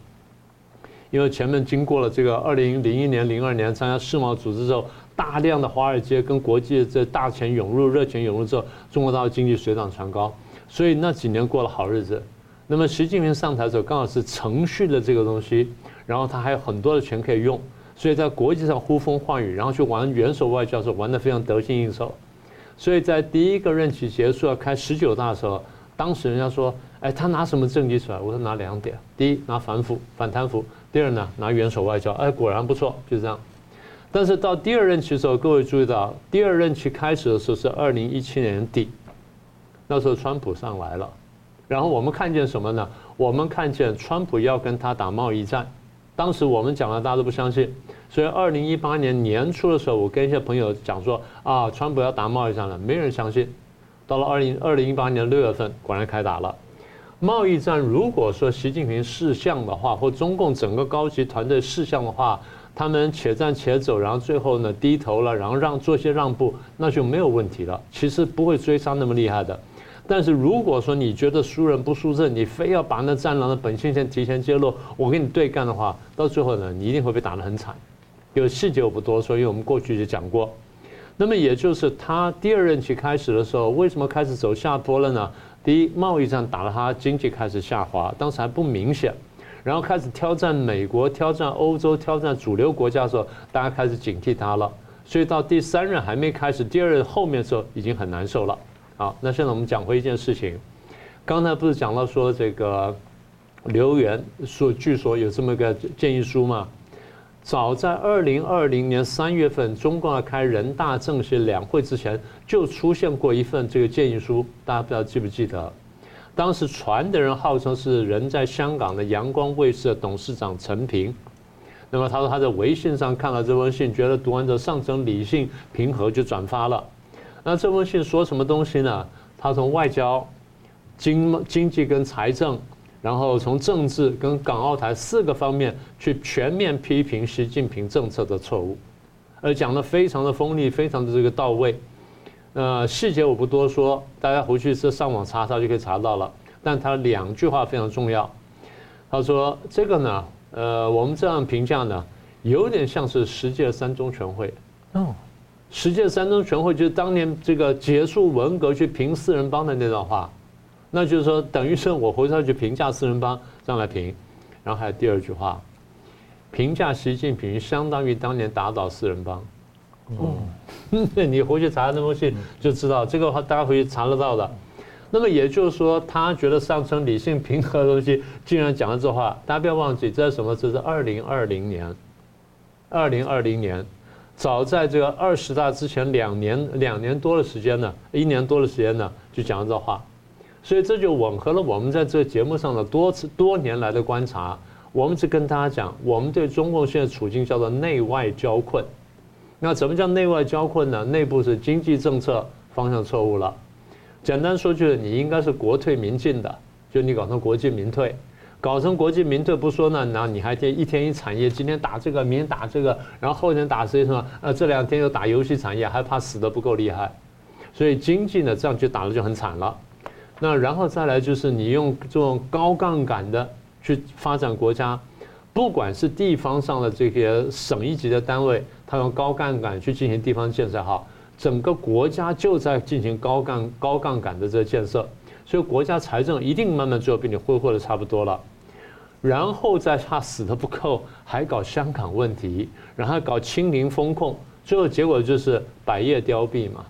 因为前面经过了这个二零零一年、零二年参加世贸组织之后，大量的华尔街跟国际这大钱涌入、热钱涌入之后，中国大陆经济水涨船高，所以那几年过了好日子。那么习近平上台的时候，刚好是承续了这个东西，然后他还有很多的钱可以用，所以在国际上呼风唤雨，然后去玩元首外交的时候，玩得非常得心应手。所以在第一个任期结束要开十九大的时候，当时人家说：“哎，他拿什么政绩出来？”我说：“拿两点，第一拿反腐、反贪腐。”第二呢，拿元首外交，哎，果然不错，就是这样。但是到第二任期的时候，各位注意到，第二任期开始的时候是二零一七年底，那时候川普上来了，然后我们看见什么呢？我们看见川普要跟他打贸易战，当时我们讲了，大家都不相信。所以二零一八年年初的时候，我跟一些朋友讲说啊，川普要打贸易战了，没人相信。到了二零二零一八年六月份，果然开打了。贸易战，如果说习近平识相的话，或中共整个高级团队识相的话，他们且战且走，然后最后呢低头了，然后让做些让步，那就没有问题了。其实不会追杀那么厉害的。但是如果说你觉得输人不输阵，你非要把那战狼的本性先提前揭露，我跟你对干的话，到最后呢，你一定会被打得很惨。有细节我不多说，因为我们过去就讲过。那么也就是他第二任期开始的时候，为什么开始走下坡了呢？第一，贸易战打了他经济开始下滑，当时还不明显，然后开始挑战美国、挑战欧洲、挑战主流国家的时候，大家开始警惕他了。所以到第三任还没开始，第二任后面的时候已经很难受了。好，那现在我们讲回一件事情，刚才不是讲到说这个刘源说，据说有这么个建议书吗？早在二零二零年三月份，中共要开人大政协两会之前，就出现过一份这个建议书，大家不知道记不记得？当时传的人号称是人在香港的阳光卫视的董事长陈平。那么他说他在微信上看了这封信，觉得读完之后上层理性平和，就转发了。那这封信说什么东西呢？他从外交、经经济跟财政。然后从政治跟港澳台四个方面去全面批评习近平政策的错误，而讲的非常的锋利，非常的这个到位。呃，细节我不多说，大家回去是上网查查就可以查到了。但他两句话非常重要，他说这个呢，呃，我们这样评价呢，有点像是十届三中全会。哦，十届三中全会就是当年这个结束文革去评四人帮的那段话，那就是说等于是我回头去评价四人帮这样来评，然后还有第二句话，评价习近平相当于当年打倒四人帮。哦，你回去查那东西就知道，这个话大家回去查得到的。那么也就是说，他觉得上层理性平和的东西，竟然讲了这话，大家不要忘记这是什么？这是二零二零年，二零二零年，早在这个二十大之前两年两年多的时间呢，一年多的时间呢，就讲了这话，所以这就吻合了我们在这个节目上的多次多年来的观察。我们是跟大家讲，我们对中共现在处境叫做内外交困。那怎么叫内外交困呢？内部是经济政策方向错误了。简单说就是，你应该是国退民进的，就你搞成国进民退，搞成国进民退不说呢，那你还天一天一产业，今天打这个，明天打这个，然后后天打谁什么？呃，这两天又打游戏产业，还怕死的不够厉害，所以经济呢这样就打的就很惨了。那然后再来就是你用这种高杠杆的去发展国家，不管是地方上的这些省一级的单位，他用高杠杆去进行地方建设好。整个国家就在进行高杠高杠杆的这建设，所以国家财政一定慢慢最后被你挥霍的差不多了，然后再怕死的不够，还搞香港问题，然后搞清零风控，最后结果就是百业凋敝嘛，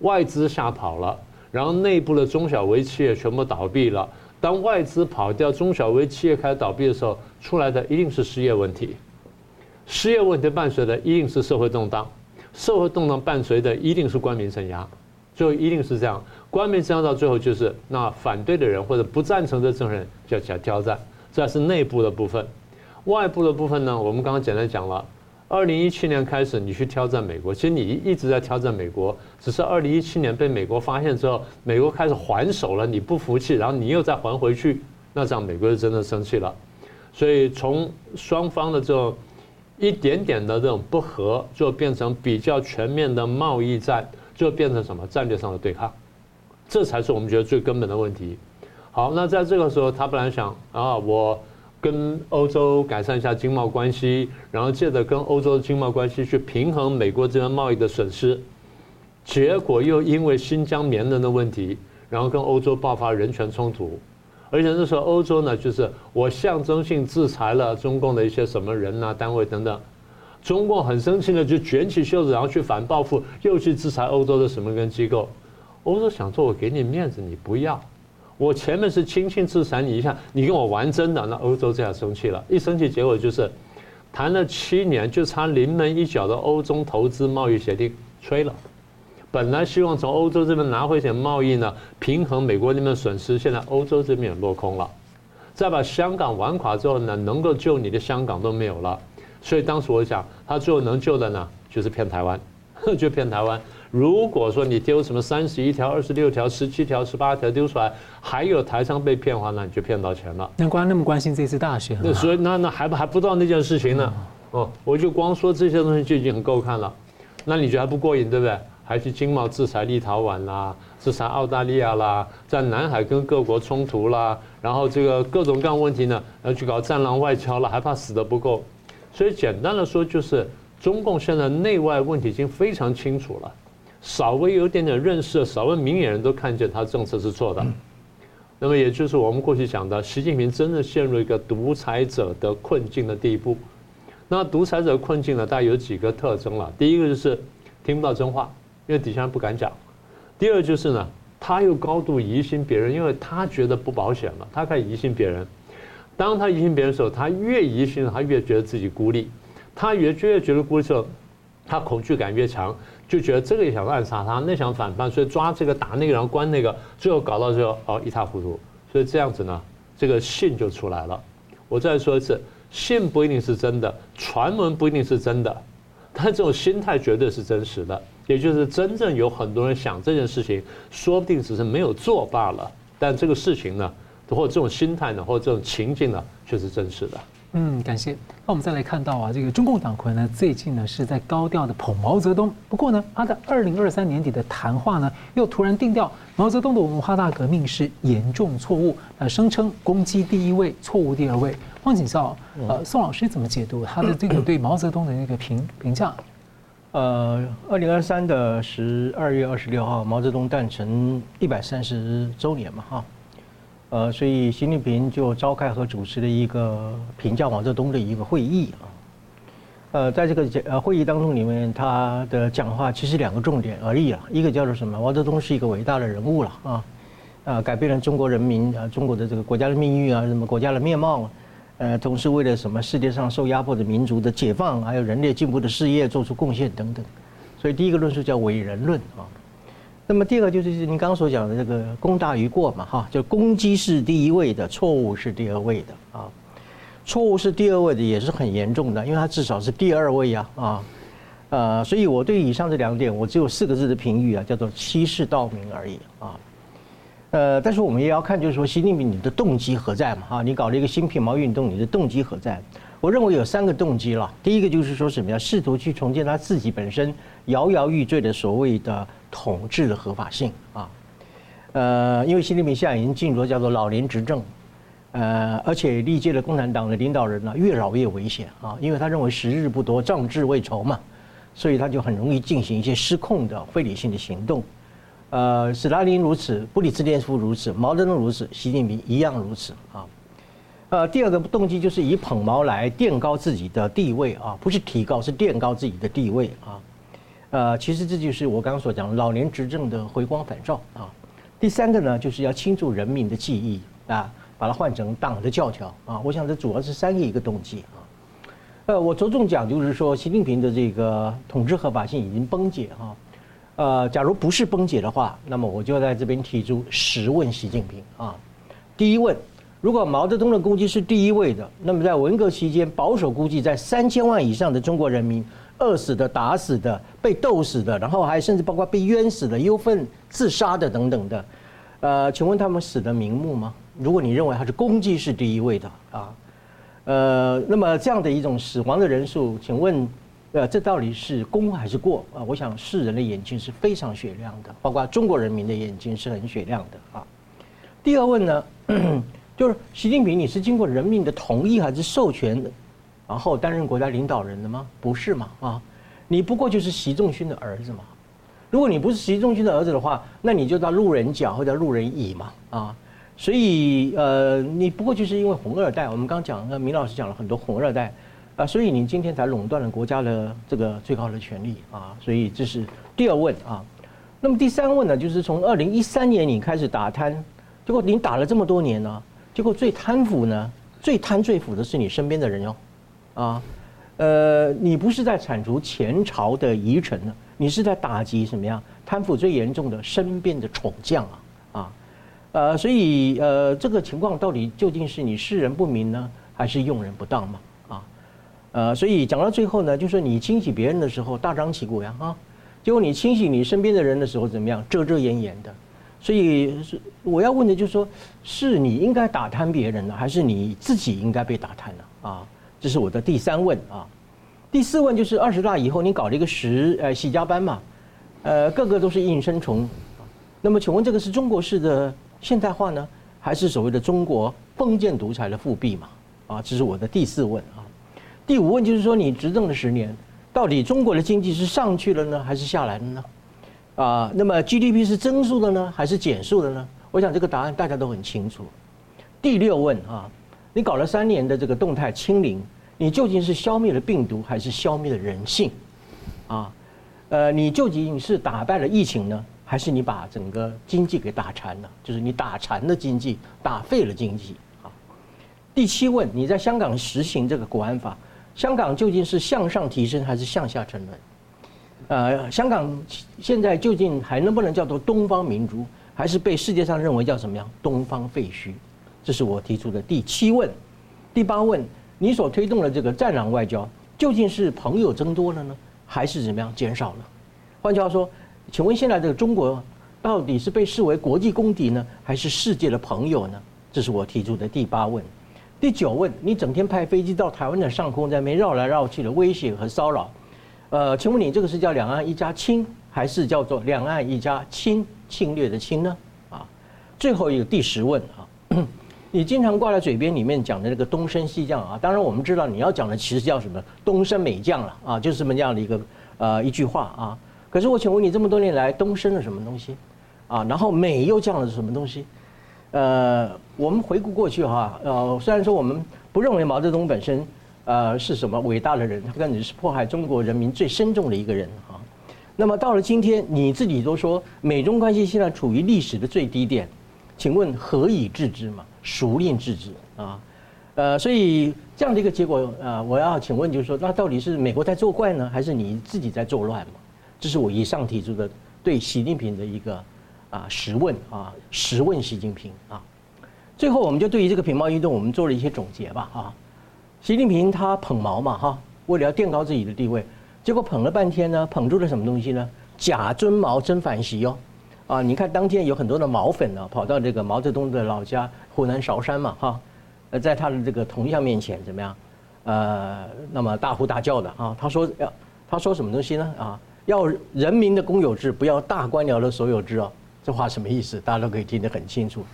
外资吓跑了，然后内部的中小微企业全部倒闭了。当外资跑掉，中小微企业开始倒闭的时候，出来的一定是失业问题，失业问题伴随的一定是社会动荡。社会动荡伴随的一定是官民镇压，最后一定是这样。官民镇压到最后就是那反对的人或者不赞成的这种人就要起来挑战，这是内部的部分。外部的部分呢，我们刚刚简单讲了。二零一七年开始你去挑战美国，其实你一直在挑战美国，只是二零一七年被美国发现之后，美国开始还手了，你不服气，然后你又再还回去，那这样美国就真的生气了。所以从双方的这种。一点点的这种不和，就变成比较全面的贸易战，就变成什么战略上的对抗，这才是我们觉得最根本的问题。好，那在这个时候，他本来想啊，我跟欧洲改善一下经贸关系，然后借着跟欧洲的经贸关系去平衡美国这边贸易的损失，结果又因为新疆棉人的问题，然后跟欧洲爆发人权冲突。而且那时候欧洲呢，就是我象征性制裁了中共的一些什么人呐、单位等等，中共很生气的就卷起袖子，然后去反报复，又去制裁欧洲的什么跟机构。欧洲想说，我给你面子，你不要，我前面是轻轻制裁你一下，你跟我玩真的，那欧洲这样生气了，一生气结果就是谈了七年，就差临门一脚的欧中投资贸易协定吹了。本来希望从欧洲这边拿回点贸易呢，平衡美国那边损失，现在欧洲这边也落空了。再把香港玩垮之后呢，能够救你的香港都没有了。所以当时我想，他最后能救的呢，就是骗台湾，就骗台湾。如果说你丢什么三十一条、二十六条、十七条、十八条丢出来，还有台商被骗的话，那你就骗到钱了。难怪那么关心这次大选。那所以那那还不还不知道那件事情呢？哦，我就光说这些东西就已经很够看了。那你觉得还不过瘾，对不对？还去经贸制裁立陶宛啦，制裁澳大利亚啦，在南海跟各国冲突啦，然后这个各种各样问题呢，要去搞战狼外交了，还怕死得不够。所以简单的说，就是中共现在内外问题已经非常清楚了，稍微有点点认识，稍微明眼人都看见他政策是错的。那么也就是我们过去讲的，习近平真的陷入一个独裁者的困境的地步。那独裁者困境呢，大概有几个特征了。第一个就是听不到真话。因为底下人不敢讲，第二就是呢，他又高度疑心别人，因为他觉得不保险了，他开始疑心别人。当他疑心别人的时候，他越疑心，他越觉得自己孤立，他越追越觉得孤立的时候，他恐惧感越强，就觉得这个也想暗杀他，那想反叛，所以抓这个打那个，然后关那个，最后搞到最后哦一塌糊涂。所以这样子呢，这个信就出来了。我再说一次，信不一定是真的，传闻不一定是真的，但这种心态绝对是真实的。也就是真正有很多人想这件事情，说不定只是没有做罢了。但这个事情呢，或者这种心态呢，或者这种情境呢，却是真实的。嗯，感谢。那我们再来看到啊，这个中共党魁呢，最近呢是在高调的捧毛泽东。不过呢，他在二零二三年底的谈话呢，又突然定调毛泽东的文化大革命是严重错误，呃，声称攻击第一位，错误第二位。汪景孝，呃，宋老师怎么解读他的这个对毛泽东的那个评评价？呃，二零二三的十二月二十六号，毛泽东诞辰一百三十周年嘛，哈，呃，所以习近平就召开和主持了一个评价毛泽东的一个会议啊。呃，在这个呃会议当中里面，他的讲话其实两个重点而已啊，一个叫做什么？毛泽东是一个伟大的人物了啊，啊，改变了中国人民啊，中国的这个国家的命运啊，什么国家的面貌。呃，同时为了什么世界上受压迫的民族的解放，还有人类进步的事业做出贡献等等，所以第一个论述叫伟人论啊。那么第二个就是您刚刚所讲的这个功大于过嘛，哈，就攻击是第一位的，错误是第二位的啊。错误是第二位的也是很严重的，因为它至少是第二位呀啊，呃，所以我对以上这两点，我只有四个字的评语啊，叫做欺世盗名而已啊。呃，但是我们也要看，就是说，习近平你的动机何在嘛？哈，你搞了一个新皮毛运动，你的动机何在？我认为有三个动机了。第一个就是说什么呀？试图去重建他自己本身摇摇欲坠的所谓的统治的合法性啊。呃，因为习近平现在已经进入了叫做老年执政，呃，而且历届的共产党的领导人呢，越老越危险啊，因为他认为时日不多，壮志未酬嘛，所以他就很容易进行一些失控的非理性的行动。呃，斯大林如此，布里兹列夫如此，毛泽东如此，习近平一样如此啊。呃，第二个动机就是以捧毛来垫高自己的地位啊，不是提高，是垫高自己的地位啊。呃，其实这就是我刚刚所讲老年执政的回光返照啊。第三个呢，就是要倾注人民的记忆啊，把它换成党的教条啊。我想这主要是三个一个动机啊。呃，我着重讲就是说，习近平的这个统治合法性已经崩解哈。呃，假如不是崩解的话，那么我就在这边提出十问习近平啊。第一问，如果毛泽东的功绩是第一位的，那么在文革期间，保守估计在三千万以上的中国人民饿死的、打死的、被斗死的，然后还甚至包括被冤死的、忧愤自杀的等等的，呃，请问他们死的瞑目吗？如果你认为他是攻击是第一位的啊，呃，那么这样的一种死亡的人数，请问？呃，这到底是功还是过啊？我想世人的眼睛是非常雪亮的，包括中国人民的眼睛是很雪亮的啊。第二问呢，就是习近平，你是经过人民的同意还是授权，然后担任国家领导人的吗？不是嘛啊？你不过就是习仲勋的儿子嘛。如果你不是习仲勋的儿子的话，那你就叫路人甲或者路人乙嘛啊。所以呃，你不过就是因为红二代。我们刚讲，那明老师讲了很多红二代。啊，所以你今天才垄断了国家的这个最高的权力啊，所以这是第二问啊。那么第三问呢，就是从二零一三年你开始打贪，结果你打了这么多年呢，结果最贪腐呢，最贪最腐的是你身边的人哟，啊，呃，你不是在铲除前朝的遗臣呢，你是在打击什么样贪腐最严重的身边的宠将啊，啊，呃，所以呃，这个情况到底究竟是你识人不明呢，还是用人不当嘛？啊呃，所以讲到最后呢，就是你清洗别人的时候大张旗鼓呀，啊，结果你清洗你身边的人的时候怎么样，遮遮掩掩的。所以是我要问的就是说，是你应该打贪别人呢，还是你自己应该被打贪呢？啊，这是我的第三问啊。第四问就是二十大以后你搞了一个十呃喜加班嘛，呃，个个都是应声虫。那么请问这个是中国式的现代化呢，还是所谓的中国封建独裁的复辟嘛？啊，这是我的第四问啊。第五问就是说，你执政了十年，到底中国的经济是上去了呢，还是下来了呢？啊，那么 GDP 是增速的呢，还是减速的呢？我想这个答案大家都很清楚。第六问啊，你搞了三年的这个动态清零，你究竟是消灭了病毒，还是消灭了人性？啊，呃，你究竟是打败了疫情呢，还是你把整个经济给打残了？就是你打残了经济，打废了经济啊。第七问，你在香港实行这个国安法。香港究竟是向上提升还是向下沉沦？呃，香港现在究竟还能不能叫做东方明珠，还是被世界上认为叫什么样东方废墟？这是我提出的第七问。第八问，你所推动的这个战狼外交，究竟是朋友增多了呢，还是怎么样减少了？换句话说，请问现在这个中国到底是被视为国际公敌呢，还是世界的朋友呢？这是我提出的第八问。第九问，你整天派飞机到台湾的上空，在那边绕来绕去的威胁和骚扰，呃，请问你这个是叫两岸一家亲，还是叫做两岸一家侵侵略的侵呢？啊，最后一个第十问啊，你经常挂在嘴边里面讲的那个东升西降啊，当然我们知道你要讲的其实叫什么东升美降了啊，就是这么样的一个呃一句话啊。可是我请问你，这么多年来东升了什么东西啊？然后美又降了什么东西？呃，我们回顾过去哈，呃，虽然说我们不认为毛泽东本身呃是什么伟大的人，他根本是迫害中国人民最深重的一个人啊。那么到了今天，你自己都说美中关系现在处于历史的最低点，请问何以治之嘛？孰令治之啊？呃，所以这样的一个结果啊，我要请问就是说，那到底是美国在作怪呢，还是你自己在作乱嘛？这是我以上提出的对习近平的一个啊实问啊，实问习近平啊。最后，我们就对于这个品贸运动，我们做了一些总结吧啊。习近平他捧毛嘛哈，为了要垫高自己的地位，结果捧了半天呢，捧出了什么东西呢？假尊毛真反习哦。啊，你看当天有很多的毛粉呢，跑到这个毛泽东的老家湖南韶山嘛哈，呃，在他的这个铜像面前怎么样？呃，那么大呼大叫的啊，他说要他说什么东西呢？啊？要人民的公有制，不要大官僚的所有制哦。这话什么意思？大家都可以听得很清楚。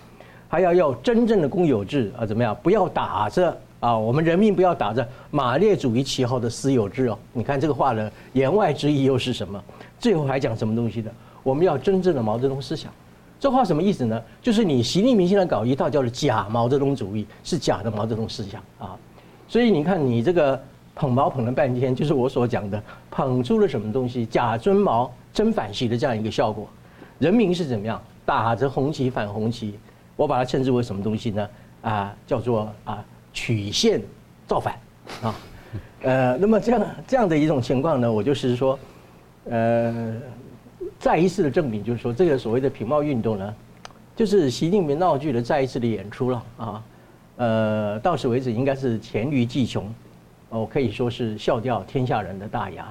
还要要真正的公有制啊，怎么样？不要打着啊，我们人民不要打着马列主义旗号的私有制哦。你看这个话的言外之意又是什么？最后还讲什么东西的？我们要真正的毛泽东思想。这话什么意思呢？就是你习近平现在搞一套叫做假毛泽东主义，是假的毛泽东思想啊。所以你看你这个。捧毛捧了半天，就是我所讲的捧出了什么东西？假尊毛真反习的这样一个效果。人民是怎么样打着红旗反红旗？我把它称之为什么东西呢？啊，叫做啊曲线造反啊。呃，那么这样这样的一种情况呢，我就是说，呃，再一次的证明，就是说这个所谓的品貌运动呢，就是习近平闹剧的再一次的演出了啊。呃，到此为止应该是黔驴技穷。哦，可以说是笑掉天下人的大牙，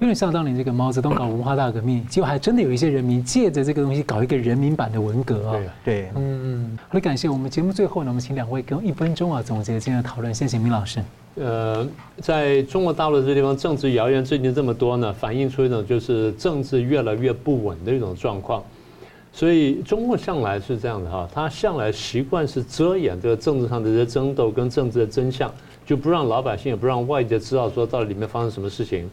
有点像当年这个毛泽东搞文化大革命，结果还真的有一些人民借着这个东西搞一个人民版的文革啊。对，嗯，好的，感谢我们节目最后呢，我们请两位给我一分钟啊总结今天的讨论，谢谢明老师。呃，在中国大陆这个地方，政治谣言最近这么多呢，反映出一种就是政治越来越不稳的一种状况。所以中共向来是这样的哈，他向来习惯是遮掩这个政治上的这些争斗跟政治的真相。就不让老百姓，也不让外界知道说到底里面发生什么事情，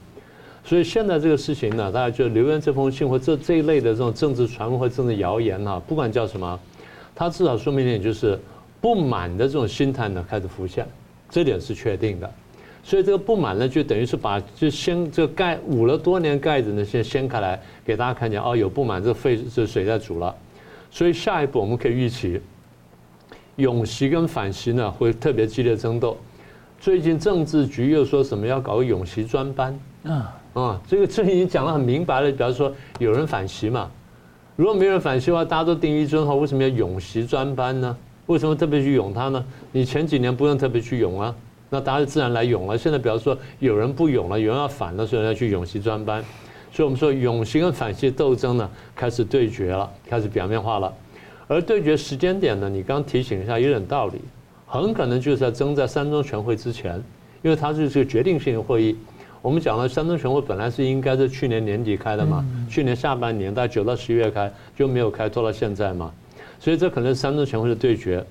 所以现在这个事情呢，大家就留言这封信或这这一类的这种政治传闻或政治谣言哈，不管叫什么，它至少说明一点就是不满的这种心态呢开始浮现，这点是确定的。所以这个不满呢，就等于是把就掀这个盖捂了多年盖子呢，先掀开来给大家看见哦，有不满，这个沸这水在煮了。所以下一步我们可以预期，永袭跟反袭呢会特别激烈争斗。最近政治局又说什么要搞个永袭专班？啊啊，这个这已经讲得很明白了。比方说有人反袭嘛，如果没人反袭的话，大家都定一尊号，为什么要永袭专班呢？为什么特别去涌它呢？你前几年不用特别去涌啊，那大家自然来涌了。现在比方说有人不涌了，有人要反了，所以要去涌习专班。所以我们说涌习跟反习斗争呢，开始对决了，开始表面化了。而对决时间点呢，你刚提醒一下，有点道理。很可能就是在争在三中全会之前，因为它是这个决定性的会议。我们讲了，三中全会本来是应该在去年年底开的嘛，去年下半年大概九到十月开，就没有开，拖到现在嘛。所以这可能是三中全会的对决。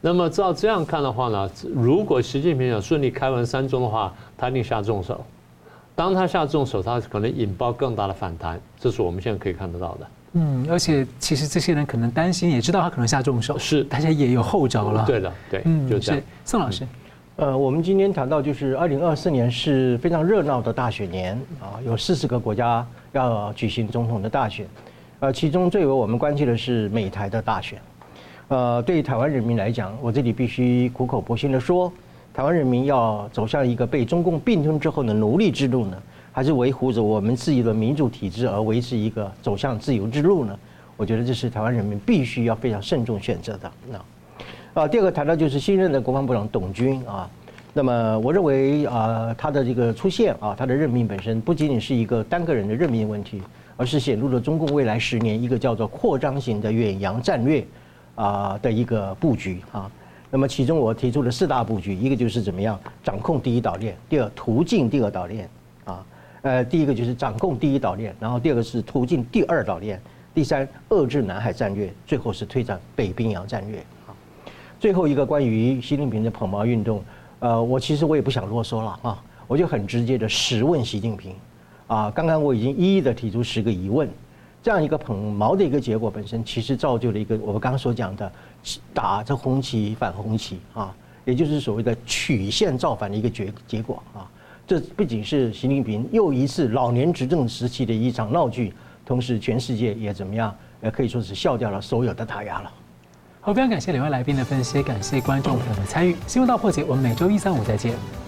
那么照这样看的话呢，如果习近平想顺利开完三中的话，他一定下重手。当他下重手，他可能引爆更大的反弹，这是我们现在可以看得到的。嗯，而且其实这些人可能担心，也知道他可能下重手，是大家也有后招了。对的，对，嗯，就这样。是宋老师，呃，我们今天谈到就是二零二四年是非常热闹的大选年啊，有四十个国家要举行总统的大选，呃，其中最为我们关切的是美台的大选。呃，对于台湾人民来讲，我这里必须苦口婆心的说，台湾人民要走向一个被中共并吞之后的奴隶之路呢，还是维护着我们自己的民主体制而维持一个走向自由之路呢？我觉得这是台湾人民必须要非常慎重选择的。那啊，第二个谈到就是新任的国防部长董军啊，那么我认为啊，他的这个出现啊，他的任命本身不仅仅是一个单个人的任命问题，而是显露了中共未来十年一个叫做扩张型的远洋战略啊的一个布局啊。那么其中我提出了四大布局，一个就是怎么样掌控第一岛链，第二途径第二岛链啊。呃，第一个就是掌控第一岛链，然后第二个是途径第二岛链，第三遏制南海战略，最后是推展北冰洋战略。啊，最后一个关于习近平的捧毛运动，呃，我其实我也不想啰嗦了啊，我就很直接的实问习近平，啊，刚刚我已经一一的提出十个疑问，这样一个捧毛的一个结果本身，其实造就了一个我们刚刚所讲的打着红旗反红旗啊，也就是所谓的曲线造反的一个结结果啊。这不仅是习近平又一次老年执政时期的一场闹剧，同时全世界也怎么样，也可以说是笑掉了所有的大牙了。好，非常感谢两位来宾的分析，感谢观众朋友的参与。新闻大破解，我们每周一、三、五再见。